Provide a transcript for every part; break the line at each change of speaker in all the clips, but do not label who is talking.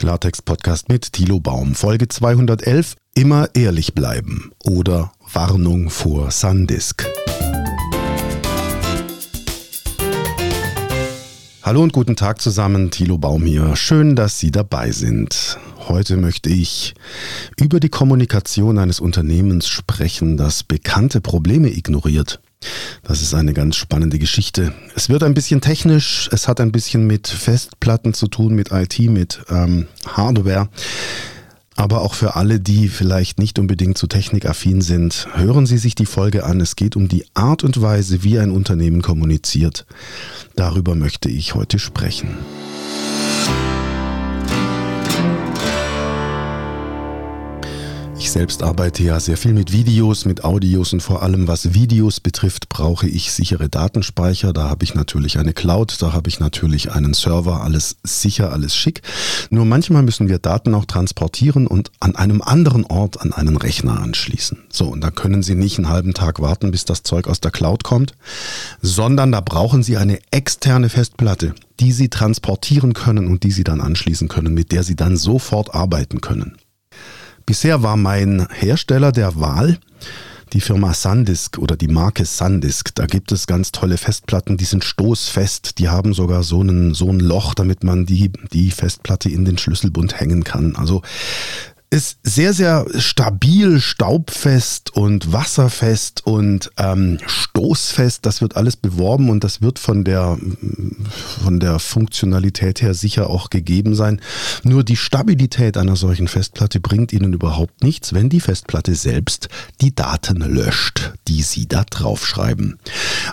Klartext-Podcast mit Thilo Baum. Folge 211. Immer ehrlich bleiben oder Warnung vor Sandisk. Hallo und guten Tag zusammen, Thilo Baum hier. Schön, dass Sie dabei sind. Heute möchte ich über die Kommunikation eines Unternehmens sprechen, das bekannte Probleme ignoriert. Das ist eine ganz spannende Geschichte. Es wird ein bisschen technisch, es hat ein bisschen mit Festplatten zu tun, mit IT, mit ähm, Hardware. Aber auch für alle, die vielleicht nicht unbedingt zu technikaffin sind, hören Sie sich die Folge an. Es geht um die Art und Weise, wie ein Unternehmen kommuniziert. Darüber möchte ich heute sprechen. Selbst arbeite ja sehr viel mit Videos, mit Audios und vor allem was Videos betrifft, brauche ich sichere Datenspeicher. Da habe ich natürlich eine Cloud, da habe ich natürlich einen Server, alles sicher, alles schick. Nur manchmal müssen wir Daten auch transportieren und an einem anderen Ort an einen Rechner anschließen. So, und da können Sie nicht einen halben Tag warten, bis das Zeug aus der Cloud kommt, sondern da brauchen Sie eine externe Festplatte die Sie transportieren können und die Sie dann anschließen können, mit der Sie dann sofort arbeiten können. Bisher war mein Hersteller der Wahl die Firma Sandisk oder die Marke Sandisk. Da gibt es ganz tolle Festplatten, die sind stoßfest. Die haben sogar so, einen, so ein Loch, damit man die, die Festplatte in den Schlüsselbund hängen kann. Also ist sehr, sehr stabil, staubfest und wasserfest und ähm, stoßfest. Das wird alles beworben und das wird von der, von der Funktionalität her sicher auch gegeben sein. Nur die Stabilität einer solchen Festplatte bringt Ihnen überhaupt nichts, wenn die Festplatte selbst die Daten löscht, die Sie da draufschreiben.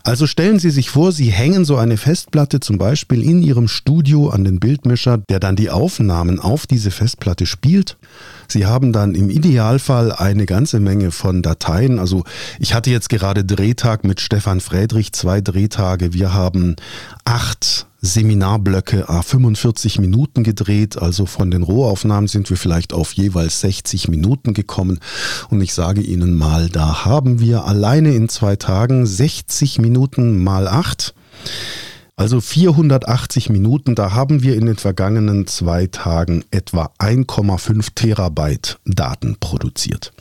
Also stellen Sie sich vor, Sie hängen so eine Festplatte zum Beispiel in Ihrem Studio an den Bildmischer, der dann die Aufnahmen auf diese Festplatte spielt. Sie haben dann im Idealfall eine ganze Menge von Dateien. Also ich hatte jetzt gerade Drehtag mit Stefan Friedrich, zwei Drehtage. Wir haben acht Seminarblöcke a 45 Minuten gedreht. Also von den Rohaufnahmen sind wir vielleicht auf jeweils 60 Minuten gekommen. Und ich sage Ihnen mal, da haben wir alleine in zwei Tagen 60 Minuten mal acht. Also 480 Minuten, da haben wir in den vergangenen zwei Tagen etwa 1,5 Terabyte Daten produziert.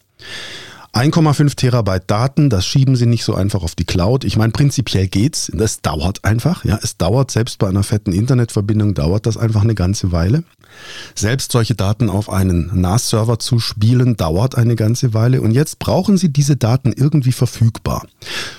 1,5 Terabyte Daten, das schieben Sie nicht so einfach auf die Cloud. Ich meine, prinzipiell geht's. Das dauert einfach. Ja, es dauert selbst bei einer fetten Internetverbindung dauert das einfach eine ganze Weile. Selbst solche Daten auf einen NAS-Server zu spielen, dauert eine ganze Weile und jetzt brauchen Sie diese Daten irgendwie verfügbar.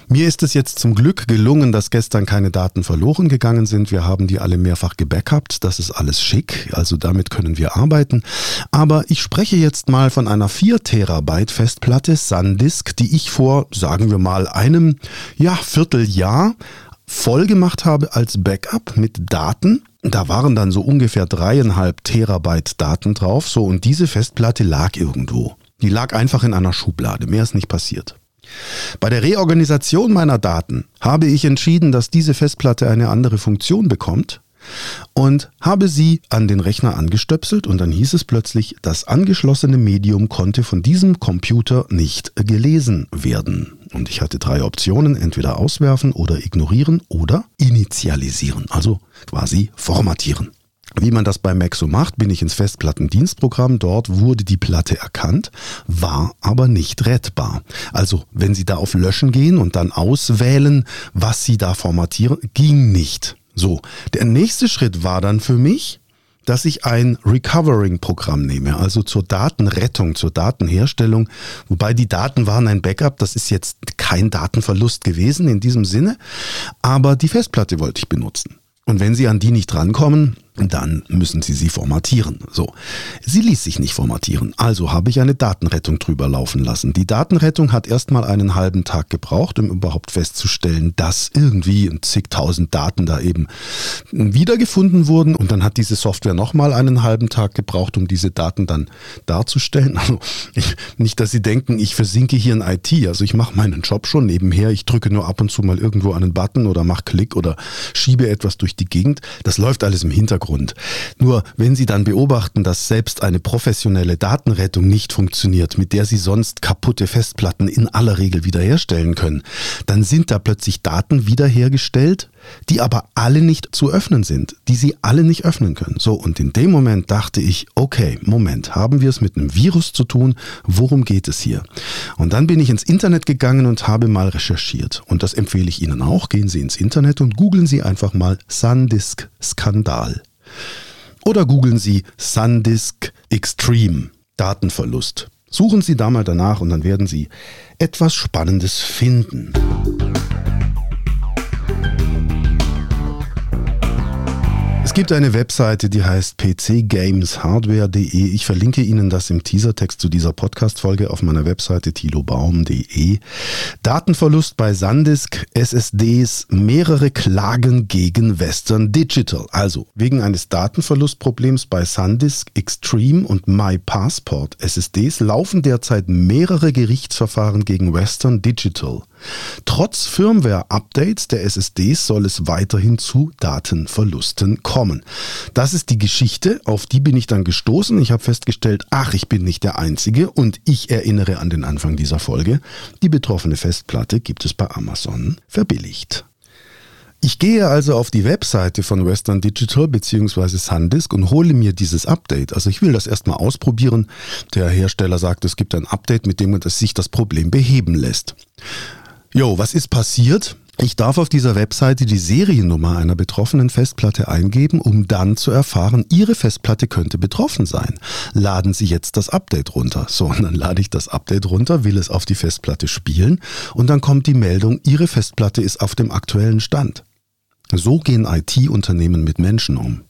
Mir ist es jetzt zum Glück gelungen, dass gestern keine Daten verloren gegangen sind. Wir haben die alle mehrfach gebackupt. Das ist alles schick, also damit können wir arbeiten. Aber ich spreche jetzt mal von einer 4 Terabyte Festplatte SanDisk, die ich vor, sagen wir mal, einem ja, Vierteljahr voll gemacht habe als Backup mit Daten. Da waren dann so ungefähr dreieinhalb Terabyte Daten drauf. So, und diese Festplatte lag irgendwo. Die lag einfach in einer Schublade. Mehr ist nicht passiert. Bei der Reorganisation meiner Daten habe ich entschieden, dass diese Festplatte eine andere Funktion bekommt und habe sie an den Rechner angestöpselt und dann hieß es plötzlich, das angeschlossene Medium konnte von diesem Computer nicht gelesen werden. Und ich hatte drei Optionen, entweder auswerfen oder ignorieren oder initialisieren, also quasi formatieren. Wie man das bei Mac so macht, bin ich ins Festplattendienstprogramm. Dort wurde die Platte erkannt, war aber nicht rettbar. Also, wenn Sie da auf Löschen gehen und dann auswählen, was Sie da formatieren, ging nicht. So, der nächste Schritt war dann für mich, dass ich ein Recovering-Programm nehme, also zur Datenrettung, zur Datenherstellung, wobei die Daten waren ein Backup, das ist jetzt kein Datenverlust gewesen in diesem Sinne, aber die Festplatte wollte ich benutzen. Und wenn Sie an die nicht rankommen, dann müssen Sie sie formatieren. So. Sie ließ sich nicht formatieren. Also habe ich eine Datenrettung drüber laufen lassen. Die Datenrettung hat erstmal einen halben Tag gebraucht, um überhaupt festzustellen, dass irgendwie zigtausend Daten da eben wiedergefunden wurden. Und dann hat diese Software nochmal einen halben Tag gebraucht, um diese Daten dann darzustellen. Also ich, nicht, dass Sie denken, ich versinke hier in IT. Also ich mache meinen Job schon nebenher. Ich drücke nur ab und zu mal irgendwo einen Button oder mache Klick oder schiebe etwas durch die Gegend. Das läuft alles im Hintergrund. Hintergrund. Nur wenn Sie dann beobachten, dass selbst eine professionelle Datenrettung nicht funktioniert, mit der Sie sonst kaputte Festplatten in aller Regel wiederherstellen können, dann sind da plötzlich Daten wiederhergestellt, die aber alle nicht zu öffnen sind, die sie alle nicht öffnen können. So, und in dem Moment dachte ich, okay, Moment, haben wir es mit einem Virus zu tun? Worum geht es hier? Und dann bin ich ins Internet gegangen und habe mal recherchiert. Und das empfehle ich Ihnen auch. Gehen Sie ins Internet und googeln Sie einfach mal SanDisk-Skandal. Oder googeln Sie SanDisk Extreme Datenverlust. Suchen Sie da mal danach und dann werden Sie etwas Spannendes finden. Gibt eine Webseite, die heißt pcgameshardware.de. Ich verlinke Ihnen das im Teasertext zu dieser Podcast-Folge auf meiner Webseite tilobaum.de. Datenverlust bei Sandisk SSDs, mehrere Klagen gegen Western Digital. Also wegen eines Datenverlustproblems bei Sandisk Extreme und MyPassport SSDs laufen derzeit mehrere Gerichtsverfahren gegen Western Digital. Trotz Firmware-Updates der SSDs soll es weiterhin zu Datenverlusten kommen. Das ist die Geschichte, auf die bin ich dann gestoßen. Ich habe festgestellt, ach, ich bin nicht der Einzige und ich erinnere an den Anfang dieser Folge. Die betroffene Festplatte gibt es bei Amazon verbilligt. Ich gehe also auf die Webseite von Western Digital bzw. SanDisk und hole mir dieses Update. Also ich will das erstmal ausprobieren. Der Hersteller sagt, es gibt ein Update, mit dem sich das Problem beheben lässt. Jo, was ist passiert? Ich darf auf dieser Webseite die Seriennummer einer betroffenen Festplatte eingeben, um dann zu erfahren, Ihre Festplatte könnte betroffen sein. Laden Sie jetzt das Update runter. So, und dann lade ich das Update runter, will es auf die Festplatte spielen und dann kommt die Meldung, Ihre Festplatte ist auf dem aktuellen Stand. So gehen IT-Unternehmen mit Menschen um.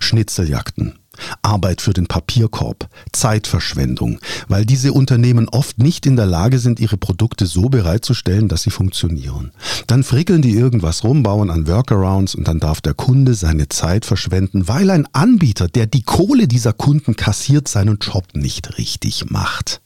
Schnitzeljagden, Arbeit für den Papierkorb, Zeitverschwendung, weil diese Unternehmen oft nicht in der Lage sind, ihre Produkte so bereitzustellen, dass sie funktionieren. Dann frickeln die irgendwas rum, bauen an Workarounds und dann darf der Kunde seine Zeit verschwenden, weil ein Anbieter, der die Kohle dieser Kunden kassiert, seinen Job nicht richtig macht.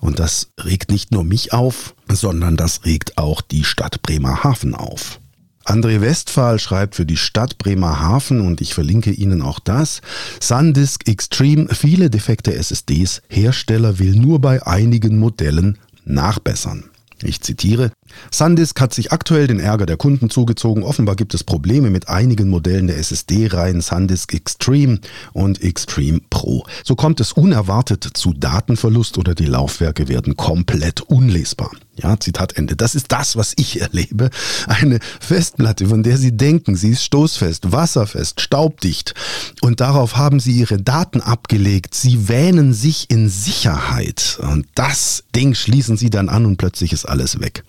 Und das regt nicht nur mich auf, sondern das regt auch die Stadt Bremerhaven auf. André Westphal schreibt für die Stadt Bremerhaven und ich verlinke Ihnen auch das. SanDisk Extreme, viele defekte SSDs, Hersteller will nur bei einigen Modellen nachbessern. Ich zitiere, SanDisk hat sich aktuell den Ärger der Kunden zugezogen. Offenbar gibt es Probleme mit einigen Modellen der SSD-Reihen SanDisk Extreme und Extreme Pro. So kommt es unerwartet zu Datenverlust oder die Laufwerke werden komplett unlesbar. Ja, Zitat Ende. Das ist das, was ich erlebe. Eine Festplatte, von der Sie denken, sie ist stoßfest, wasserfest, staubdicht. Und darauf haben Sie Ihre Daten abgelegt. Sie wähnen sich in Sicherheit. Und das Ding schließen Sie dann an und plötzlich ist alles weg.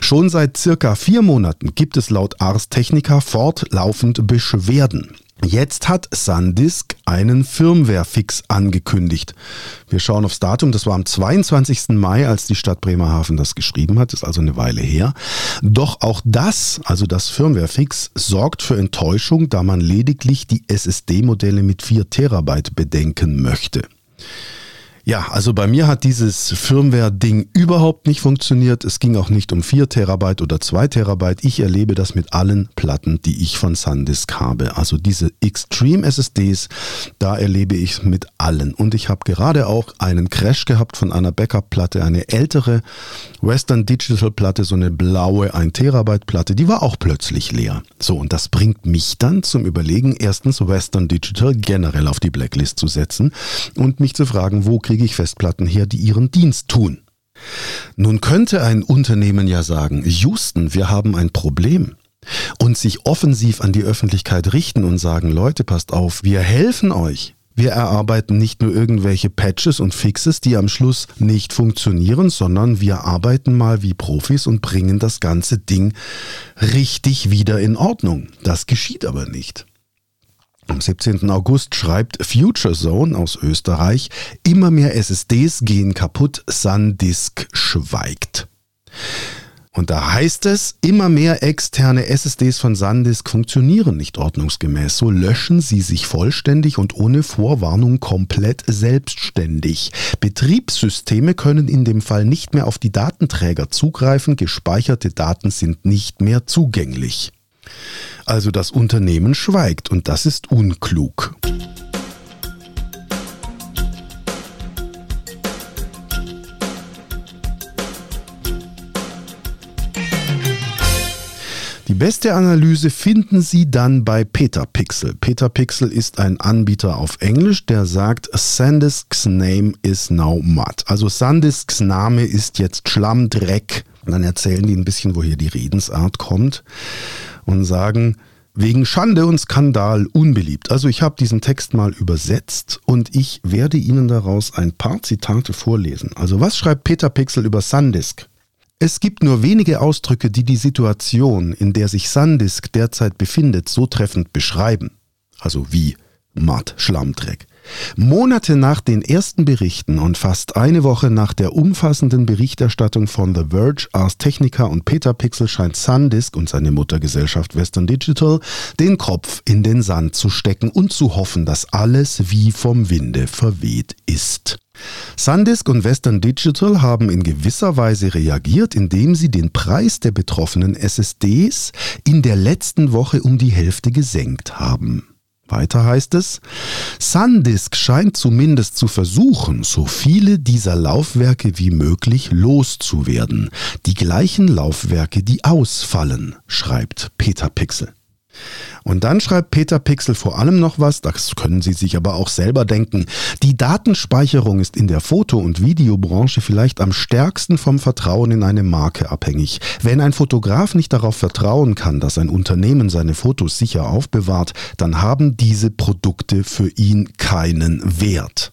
Schon seit circa vier Monaten gibt es laut Ars Technica fortlaufend Beschwerden. Jetzt hat SanDisk einen Firmware-Fix angekündigt. Wir schauen aufs Datum, das war am 22. Mai, als die Stadt Bremerhaven das geschrieben hat, ist also eine Weile her. Doch auch das, also das Firmware-Fix, sorgt für Enttäuschung, da man lediglich die SSD-Modelle mit 4 Terabyte bedenken möchte. Ja, also bei mir hat dieses Firmware-Ding überhaupt nicht funktioniert. Es ging auch nicht um 4 Terabyte oder 2 Terabyte. Ich erlebe das mit allen Platten, die ich von SanDisk habe. Also diese Extreme SSDs, da erlebe ich mit allen. Und ich habe gerade auch einen Crash gehabt von einer Backup-Platte, eine ältere Western Digital Platte, so eine blaue 1 Terabyte Platte, die war auch plötzlich leer. So, und das bringt mich dann zum Überlegen, erstens Western Digital generell auf die Blacklist zu setzen und mich zu fragen, wo kriege kriege ich Festplatten her, die ihren Dienst tun. Nun könnte ein Unternehmen ja sagen, Houston, wir haben ein Problem und sich offensiv an die Öffentlichkeit richten und sagen, Leute, passt auf, wir helfen euch. Wir erarbeiten nicht nur irgendwelche Patches und Fixes, die am Schluss nicht funktionieren, sondern wir arbeiten mal wie Profis und bringen das ganze Ding richtig wieder in Ordnung. Das geschieht aber nicht. Am 17. August schreibt Future Zone aus Österreich, immer mehr SSDs gehen kaputt, SanDisk schweigt. Und da heißt es, immer mehr externe SSDs von SanDisk funktionieren nicht ordnungsgemäß. So löschen sie sich vollständig und ohne Vorwarnung komplett selbstständig. Betriebssysteme können in dem Fall nicht mehr auf die Datenträger zugreifen, gespeicherte Daten sind nicht mehr zugänglich. Also das Unternehmen schweigt und das ist unklug. Die beste Analyse finden Sie dann bei Petapixel. Petapixel ist ein Anbieter auf Englisch, der sagt, Sandisks name is now mud. Also Sandisks Name ist jetzt Schlammdreck. Und dann erzählen die ein bisschen, woher die Redensart kommt und sagen, wegen Schande und Skandal unbeliebt. Also ich habe diesen Text mal übersetzt und ich werde Ihnen daraus ein paar Zitate vorlesen. Also was schreibt Peter Pixel über Sandisk? Es gibt nur wenige Ausdrücke, die die Situation, in der sich Sandisk derzeit befindet, so treffend beschreiben. Also wie Matt, Schlammdreck. Monate nach den ersten Berichten und fast eine Woche nach der umfassenden Berichterstattung von The Verge, Ars Technica und Petapixel scheint Sandisk und seine Muttergesellschaft Western Digital den Kopf in den Sand zu stecken und zu hoffen, dass alles wie vom Winde verweht ist. Sandisk und Western Digital haben in gewisser Weise reagiert, indem sie den Preis der betroffenen SSDs in der letzten Woche um die Hälfte gesenkt haben. Weiter heißt es, Sandisk scheint zumindest zu versuchen, so viele dieser Laufwerke wie möglich loszuwerden. Die gleichen Laufwerke, die ausfallen, schreibt Peter Pixel. Und dann schreibt Peter Pixel vor allem noch was, das können Sie sich aber auch selber denken. Die Datenspeicherung ist in der Foto- und Videobranche vielleicht am stärksten vom Vertrauen in eine Marke abhängig. Wenn ein Fotograf nicht darauf vertrauen kann, dass ein Unternehmen seine Fotos sicher aufbewahrt, dann haben diese Produkte für ihn keinen Wert.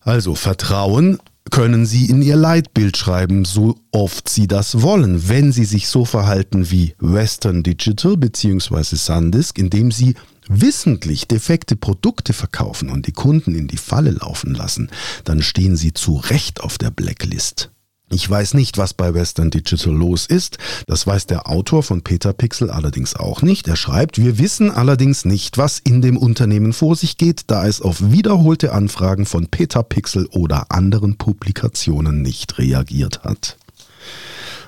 Also Vertrauen können Sie in Ihr Leitbild schreiben, so oft Sie das wollen, wenn Sie sich so verhalten wie Western Digital bzw. Sandisk, indem Sie wissentlich defekte Produkte verkaufen und die Kunden in die Falle laufen lassen, dann stehen Sie zu Recht auf der Blacklist. Ich weiß nicht, was bei Western Digital los ist. Das weiß der Autor von Peter Pixel allerdings auch nicht. Er schreibt, wir wissen allerdings nicht, was in dem Unternehmen vor sich geht, da es auf wiederholte Anfragen von Peter Pixel oder anderen Publikationen nicht reagiert hat.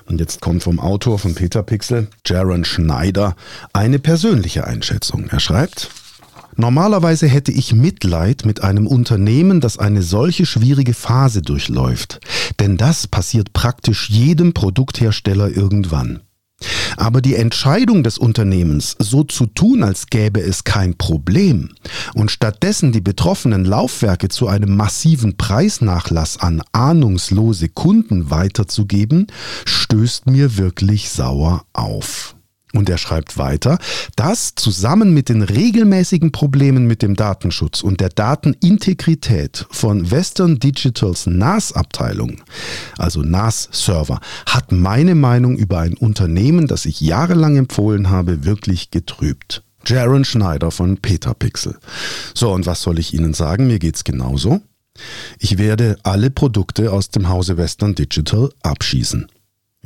Und jetzt kommt vom Autor von Peter Pixel, Jaron Schneider, eine persönliche Einschätzung. Er schreibt, Normalerweise hätte ich Mitleid mit einem Unternehmen, das eine solche schwierige Phase durchläuft, denn das passiert praktisch jedem Produkthersteller irgendwann. Aber die Entscheidung des Unternehmens, so zu tun, als gäbe es kein Problem, und stattdessen die betroffenen Laufwerke zu einem massiven Preisnachlass an ahnungslose Kunden weiterzugeben, stößt mir wirklich sauer auf. Und er schreibt weiter, das zusammen mit den regelmäßigen Problemen mit dem Datenschutz und der Datenintegrität von Western Digitals NAS-Abteilung, also NAS-Server, hat meine Meinung über ein Unternehmen, das ich jahrelang empfohlen habe, wirklich getrübt. Jaron Schneider von Petapixel. So, und was soll ich Ihnen sagen? Mir geht's genauso. Ich werde alle Produkte aus dem Hause Western Digital abschießen.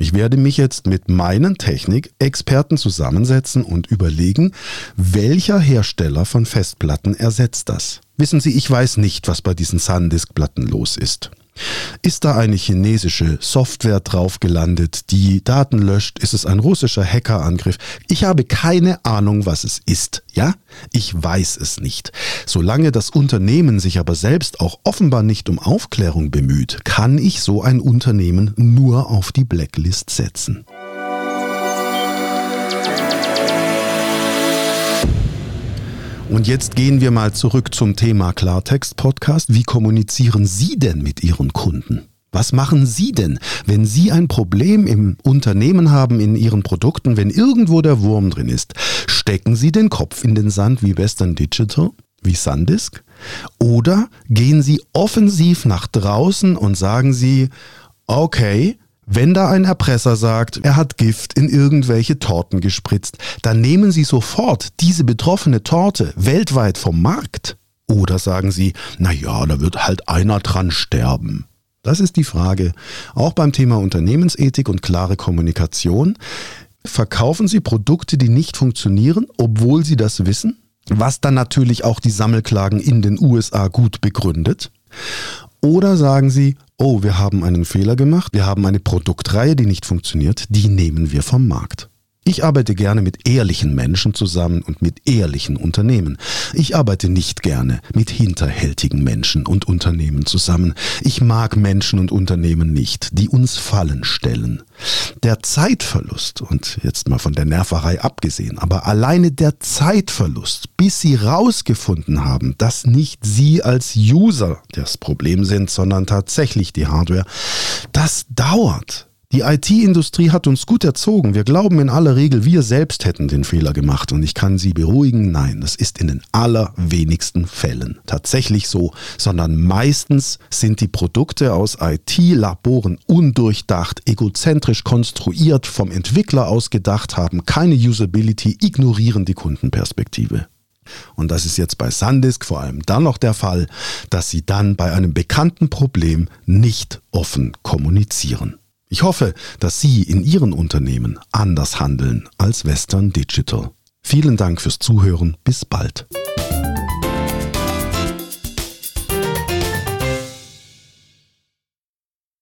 Ich werde mich jetzt mit meinen Technikexperten zusammensetzen und überlegen, welcher Hersteller von Festplatten ersetzt das. Wissen Sie, ich weiß nicht, was bei diesen SanDisk-Platten los ist. Ist da eine chinesische Software drauf gelandet, die Daten löscht? Ist es ein russischer Hackerangriff? Ich habe keine Ahnung, was es ist. Ja, ich weiß es nicht. Solange das Unternehmen sich aber selbst auch offenbar nicht um Aufklärung bemüht, kann ich so ein Unternehmen nur auf die Blacklist setzen. Und jetzt gehen wir mal zurück zum Thema Klartext-Podcast. Wie kommunizieren Sie denn mit Ihren Kunden? Was machen Sie denn, wenn Sie ein Problem im Unternehmen haben, in Ihren Produkten, wenn irgendwo der Wurm drin ist? Stecken Sie den Kopf in den Sand wie Western Digital, wie Sandisk? Oder gehen Sie offensiv nach draußen und sagen Sie, okay, wenn da ein Erpresser sagt, er hat Gift in irgendwelche Torten gespritzt, dann nehmen Sie sofort diese betroffene Torte weltweit vom Markt. Oder sagen Sie, na ja, da wird halt einer dran sterben. Das ist die Frage. Auch beim Thema Unternehmensethik und klare Kommunikation. Verkaufen Sie Produkte, die nicht funktionieren, obwohl Sie das wissen? Was dann natürlich auch die Sammelklagen in den USA gut begründet. Oder sagen Sie, oh, wir haben einen Fehler gemacht, wir haben eine Produktreihe, die nicht funktioniert, die nehmen wir vom Markt. Ich arbeite gerne mit ehrlichen Menschen zusammen und mit ehrlichen Unternehmen. Ich arbeite nicht gerne mit hinterhältigen Menschen und Unternehmen zusammen. Ich mag Menschen und Unternehmen nicht, die uns Fallen stellen. Der Zeitverlust, und jetzt mal von der Nerverei abgesehen, aber alleine der Zeitverlust, bis Sie rausgefunden haben, dass nicht Sie als User das Problem sind, sondern tatsächlich die Hardware, das dauert. Die IT-Industrie hat uns gut erzogen. Wir glauben in aller Regel, wir selbst hätten den Fehler gemacht. Und ich kann Sie beruhigen, nein, das ist in den allerwenigsten Fällen tatsächlich so, sondern meistens sind die Produkte aus IT-Laboren undurchdacht, egozentrisch konstruiert, vom Entwickler ausgedacht, haben keine Usability, ignorieren die Kundenperspektive. Und das ist jetzt bei Sandisk vor allem dann noch der Fall, dass sie dann bei einem bekannten Problem nicht offen kommunizieren. Ich hoffe, dass Sie in Ihren Unternehmen anders handeln als Western Digital. Vielen Dank fürs Zuhören. Bis bald.